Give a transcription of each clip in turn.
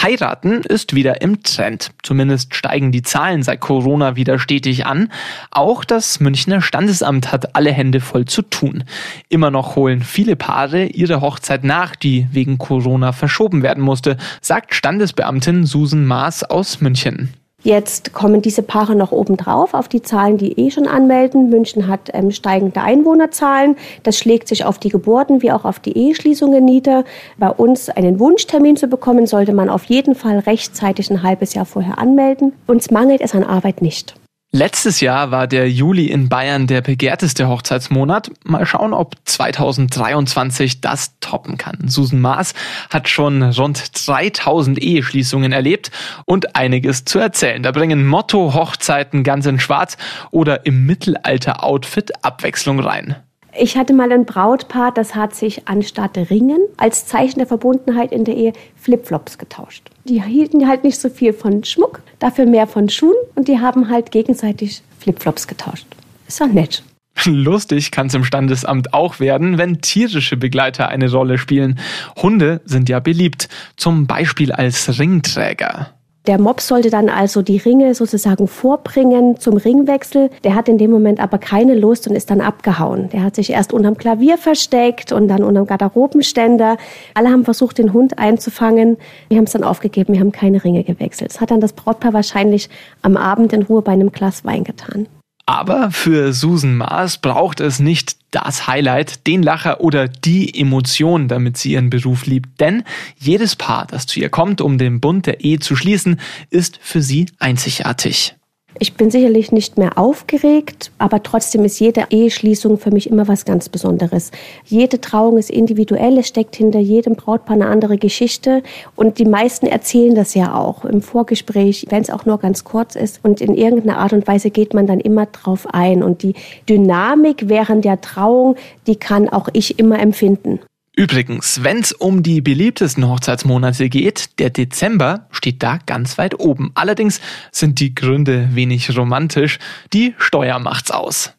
Heiraten ist wieder im Trend. Zumindest steigen die Zahlen seit Corona wieder stetig an. Auch das Münchner Standesamt hat alle Hände voll zu tun. Immer noch holen viele Paare ihre Hochzeit nach, die wegen Corona verschoben werden musste, sagt Standesbeamtin Susan Maas aus München. Jetzt kommen diese Paare noch obendrauf auf die Zahlen, die eh schon anmelden. München hat ähm, steigende Einwohnerzahlen. Das schlägt sich auf die Geburten wie auch auf die Eheschließungen nieder. Bei uns einen Wunschtermin zu bekommen, sollte man auf jeden Fall rechtzeitig ein halbes Jahr vorher anmelden. Uns mangelt es an Arbeit nicht. Letztes Jahr war der Juli in Bayern der begehrteste Hochzeitsmonat. Mal schauen, ob 2023 das toppen kann. Susan Maas hat schon rund 3000 Eheschließungen erlebt und einiges zu erzählen. Da bringen Motto Hochzeiten ganz in schwarz oder im Mittelalter-Outfit Abwechslung rein. Ich hatte mal ein Brautpaar, das hat sich anstatt Ringen als Zeichen der Verbundenheit in der Ehe Flipflops getauscht. Die hielten halt nicht so viel von Schmuck, dafür mehr von Schuhen und die haben halt gegenseitig Flipflops getauscht. Ist doch nett. Lustig kann es im Standesamt auch werden, wenn tierische Begleiter eine Rolle spielen. Hunde sind ja beliebt, zum Beispiel als Ringträger. Der Mob sollte dann also die Ringe sozusagen vorbringen zum Ringwechsel. Der hat in dem Moment aber keine Lust und ist dann abgehauen. Der hat sich erst unterm Klavier versteckt und dann unterm Garderobenständer. Alle haben versucht, den Hund einzufangen. Wir haben es dann aufgegeben, wir haben keine Ringe gewechselt. Das hat dann das Brautpaar wahrscheinlich am Abend in Ruhe bei einem Glas Wein getan. Aber für Susan Maas braucht es nicht das Highlight, den Lacher oder die Emotion, damit sie ihren Beruf liebt. Denn jedes Paar, das zu ihr kommt, um den Bund der Ehe zu schließen, ist für sie einzigartig. Ich bin sicherlich nicht mehr aufgeregt, aber trotzdem ist jede Eheschließung für mich immer was ganz Besonderes. Jede Trauung ist individuell, es steckt hinter jedem Brautpaar eine andere Geschichte und die meisten erzählen das ja auch im Vorgespräch, wenn es auch nur ganz kurz ist und in irgendeiner Art und Weise geht man dann immer drauf ein und die Dynamik während der Trauung, die kann auch ich immer empfinden. Übrigens, wenn es um die beliebtesten Hochzeitsmonate geht, der Dezember steht da ganz weit oben. Allerdings sind die Gründe wenig romantisch. Die Steuer macht's aus.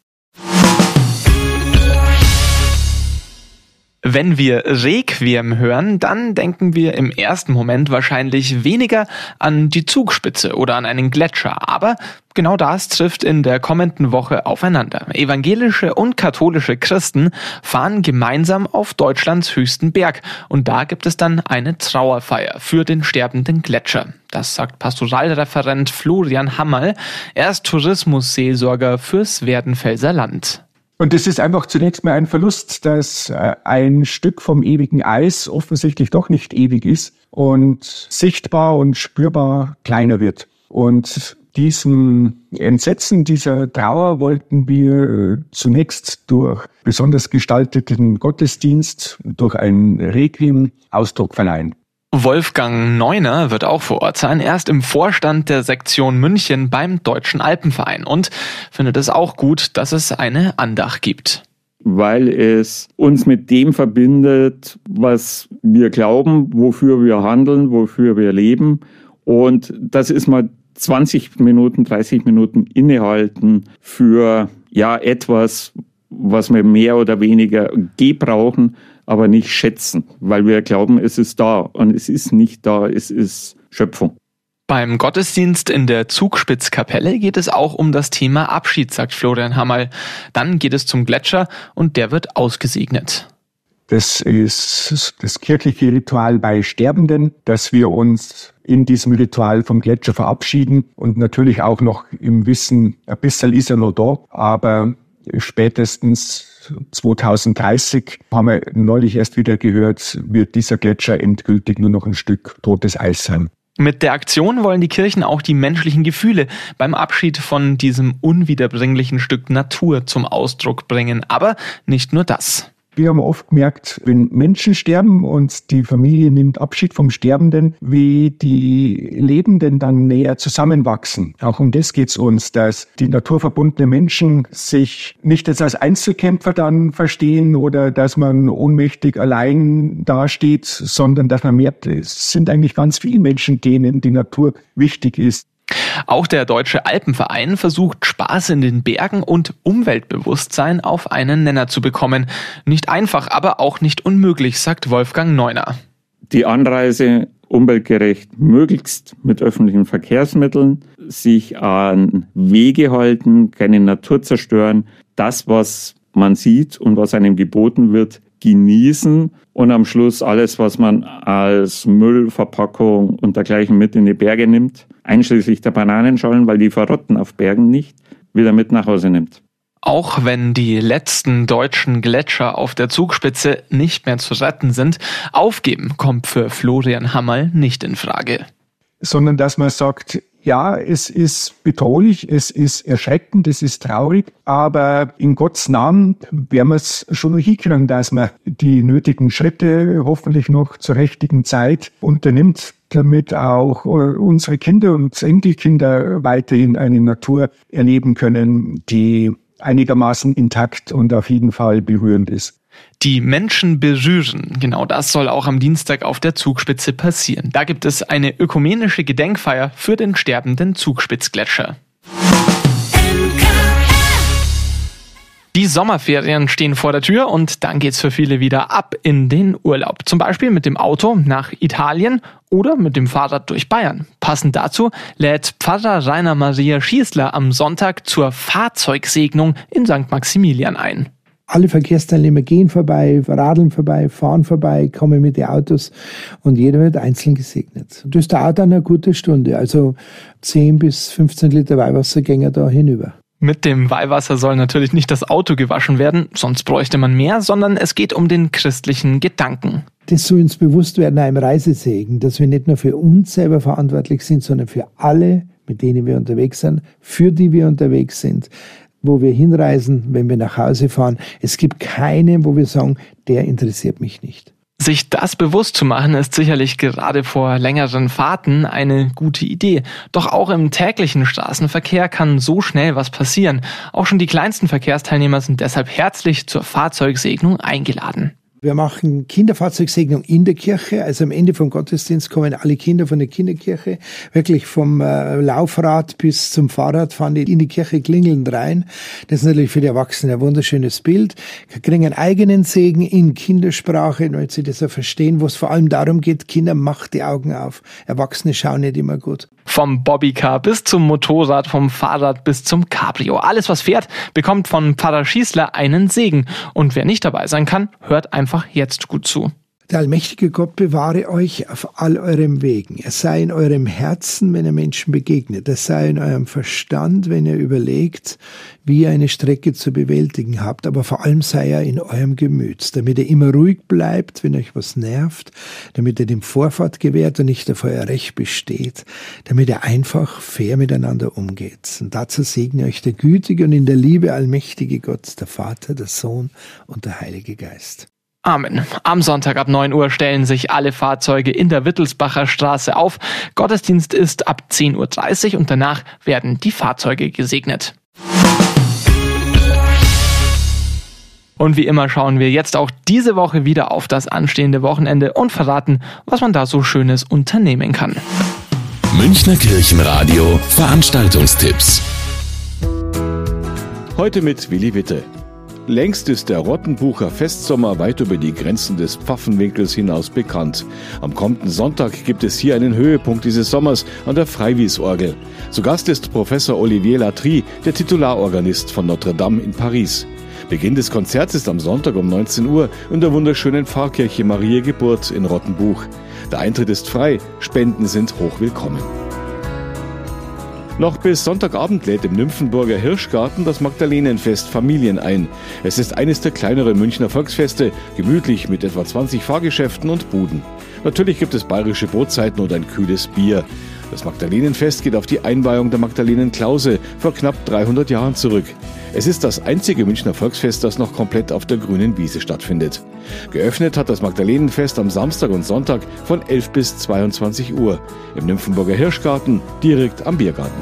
Wenn wir Requiem hören, dann denken wir im ersten Moment wahrscheinlich weniger an die Zugspitze oder an einen Gletscher. Aber genau das trifft in der kommenden Woche aufeinander. Evangelische und katholische Christen fahren gemeinsam auf Deutschlands höchsten Berg. Und da gibt es dann eine Trauerfeier für den sterbenden Gletscher. Das sagt Pastoralreferent Florian Hammerl. Er ist Tourismusseelsorger fürs Werdenfelser Land. Und es ist einfach zunächst mal ein Verlust, dass äh, ein Stück vom ewigen Eis offensichtlich doch nicht ewig ist und sichtbar und spürbar kleiner wird. Und diesem Entsetzen, dieser Trauer wollten wir äh, zunächst durch besonders gestalteten Gottesdienst, durch ein Requiem Ausdruck verleihen. Wolfgang Neuner wird auch vor Ort sein. Er ist im Vorstand der Sektion München beim Deutschen Alpenverein und findet es auch gut, dass es eine Andacht gibt. Weil es uns mit dem verbindet, was wir glauben, wofür wir handeln, wofür wir leben. Und das ist mal 20 Minuten, 30 Minuten innehalten für ja etwas, was wir mehr oder weniger gebrauchen, aber nicht schätzen, weil wir glauben, es ist da und es ist nicht da, es ist Schöpfung. Beim Gottesdienst in der Zugspitzkapelle geht es auch um das Thema Abschied, sagt Florian Hammerl. Dann geht es zum Gletscher und der wird ausgesegnet. Das ist das kirchliche Ritual bei Sterbenden, dass wir uns in diesem Ritual vom Gletscher verabschieden und natürlich auch noch im Wissen, ein bisschen ist er noch da, aber spätestens 2030, haben wir neulich erst wieder gehört, wird dieser Gletscher endgültig nur noch ein Stück totes Eis sein. Mit der Aktion wollen die Kirchen auch die menschlichen Gefühle beim Abschied von diesem unwiederbringlichen Stück Natur zum Ausdruck bringen. Aber nicht nur das. Wir haben oft gemerkt, wenn Menschen sterben und die Familie nimmt Abschied vom Sterbenden, wie die Lebenden dann näher zusammenwachsen. Auch um das geht es uns, dass die naturverbundenen Menschen sich nicht als Einzelkämpfer dann verstehen oder dass man ohnmächtig allein dasteht, sondern dass man merkt, es sind eigentlich ganz viele Menschen, denen die Natur wichtig ist. Auch der Deutsche Alpenverein versucht Spaß in den Bergen und Umweltbewusstsein auf einen Nenner zu bekommen. Nicht einfach, aber auch nicht unmöglich, sagt Wolfgang Neuner. Die Anreise umweltgerecht möglichst mit öffentlichen Verkehrsmitteln, sich an Wege halten, keine Natur zerstören, das, was man sieht und was einem geboten wird, genießen und am Schluss alles, was man als Müllverpackung und dergleichen mit in die Berge nimmt, einschließlich der Bananenschalen, weil die verrotten auf Bergen nicht, wieder mit nach Hause nimmt. Auch wenn die letzten deutschen Gletscher auf der Zugspitze nicht mehr zu retten sind, aufgeben kommt für Florian Hammerl nicht in Frage. Sondern dass man sagt, ja, es ist bedrohlich, es ist erschreckend, es ist traurig, aber in Gottes Namen werden wir es schon noch hinkriegen, dass man die nötigen Schritte hoffentlich noch zur richtigen Zeit unternimmt, damit auch unsere Kinder und Enkelkinder weiterhin eine Natur erleben können, die einigermaßen intakt und auf jeden Fall berührend ist. Die Menschen berühren. Genau das soll auch am Dienstag auf der Zugspitze passieren. Da gibt es eine ökumenische Gedenkfeier für den sterbenden Zugspitzgletscher. Die Sommerferien stehen vor der Tür und dann geht's für viele wieder ab in den Urlaub. Zum Beispiel mit dem Auto nach Italien oder mit dem Fahrrad durch Bayern. Passend dazu lädt Pfarrer Rainer Maria Schießler am Sonntag zur Fahrzeugsegnung in St. Maximilian ein. Alle Verkehrsteilnehmer gehen vorbei, radeln vorbei, fahren vorbei, kommen mit den Autos und jeder wird einzeln gesegnet. Das dauert dann eine gute Stunde, also 10 bis 15 Liter Weihwasser gehen da hinüber. Mit dem Weihwasser soll natürlich nicht das Auto gewaschen werden, sonst bräuchte man mehr, sondern es geht um den christlichen Gedanken. Das soll uns bewusst werden, einem Reisesegen, dass wir nicht nur für uns selber verantwortlich sind, sondern für alle, mit denen wir unterwegs sind, für die wir unterwegs sind, wo wir hinreisen, wenn wir nach Hause fahren. Es gibt keinen, wo wir sagen, der interessiert mich nicht. Sich das bewusst zu machen, ist sicherlich gerade vor längeren Fahrten eine gute Idee. Doch auch im täglichen Straßenverkehr kann so schnell was passieren. Auch schon die kleinsten Verkehrsteilnehmer sind deshalb herzlich zur Fahrzeugsegnung eingeladen. Wir machen Kinderfahrzeugsegnung in der Kirche. Also am Ende vom Gottesdienst kommen alle Kinder von der Kinderkirche, wirklich vom äh, Laufrad bis zum Fahrrad fahren die in die Kirche klingelnd rein. Das ist natürlich für die Erwachsenen ein wunderschönes Bild. Wir kriegen einen eigenen Segen in Kindersprache, damit sie das auch verstehen, wo es vor allem darum geht, Kinder macht die Augen auf. Erwachsene schauen nicht immer gut. Vom Bobbycar bis zum Motorrad, vom Fahrrad bis zum Cabrio. Alles, was fährt, bekommt von Pfarrer Schießler einen Segen. Und wer nicht dabei sein kann, hört einfach jetzt gut zu. Der allmächtige Gott bewahre euch auf all eurem Wegen. Er sei in eurem Herzen, wenn ihr Menschen begegnet. Er sei in eurem Verstand, wenn ihr überlegt, wie ihr eine Strecke zu bewältigen habt. Aber vor allem sei er in eurem Gemüt, damit ihr immer ruhig bleibt, wenn euch was nervt, damit ihr dem Vorfahrt gewährt und nicht auf euer Recht besteht, damit ihr einfach fair miteinander umgeht. Und dazu segne euch der gütige und in der Liebe allmächtige Gott, der Vater, der Sohn und der Heilige Geist. Amen. Am Sonntag ab 9 Uhr stellen sich alle Fahrzeuge in der Wittelsbacher Straße auf. Gottesdienst ist ab 10.30 Uhr und danach werden die Fahrzeuge gesegnet. Und wie immer schauen wir jetzt auch diese Woche wieder auf das anstehende Wochenende und verraten, was man da so Schönes unternehmen kann. Münchner Kirchenradio Veranstaltungstipps. Heute mit Willi Witte. Längst ist der Rottenbucher Festsommer weit über die Grenzen des Pfaffenwinkels hinaus bekannt. Am kommenden Sonntag gibt es hier einen Höhepunkt dieses Sommers an der Freiwiesorgel. Zu Gast ist Professor Olivier Latry, der Titularorganist von Notre Dame in Paris. Beginn des Konzerts ist am Sonntag um 19 Uhr in der wunderschönen Pfarrkirche Maria Geburt in Rottenbuch. Der Eintritt ist frei, Spenden sind hochwillkommen. Noch bis Sonntagabend lädt im Nymphenburger Hirschgarten das Magdalenenfest Familien ein. Es ist eines der kleineren Münchner Volksfeste, gemütlich mit etwa 20 Fahrgeschäften und Buden. Natürlich gibt es bayerische Brotzeiten und ein kühles Bier. Das Magdalenenfest geht auf die Einweihung der Magdalenen Klause vor knapp 300 Jahren zurück. Es ist das einzige Münchner Volksfest, das noch komplett auf der grünen Wiese stattfindet. Geöffnet hat das Magdalenenfest am Samstag und Sonntag von 11 bis 22 Uhr im Nymphenburger Hirschgarten direkt am Biergarten.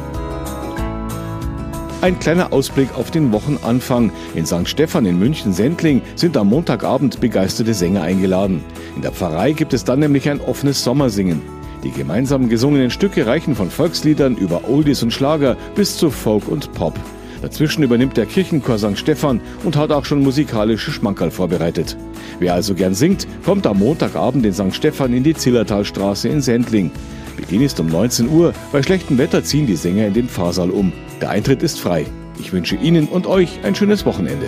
Ein kleiner Ausblick auf den Wochenanfang. In St. Stephan in München-Sendling sind am Montagabend begeisterte Sänger eingeladen. In der Pfarrei gibt es dann nämlich ein offenes Sommersingen. Die gemeinsam gesungenen Stücke reichen von Volksliedern über Oldies und Schlager bis zu Folk und Pop. Dazwischen übernimmt der Kirchenchor St. Stephan und hat auch schon musikalische Schmankerl vorbereitet. Wer also gern singt, kommt am Montagabend in St. Stephan in die Zillertalstraße in Sendling. Beginn ist um 19 Uhr. Bei schlechtem Wetter ziehen die Sänger in den Pfarrsaal um. Der Eintritt ist frei. Ich wünsche Ihnen und euch ein schönes Wochenende.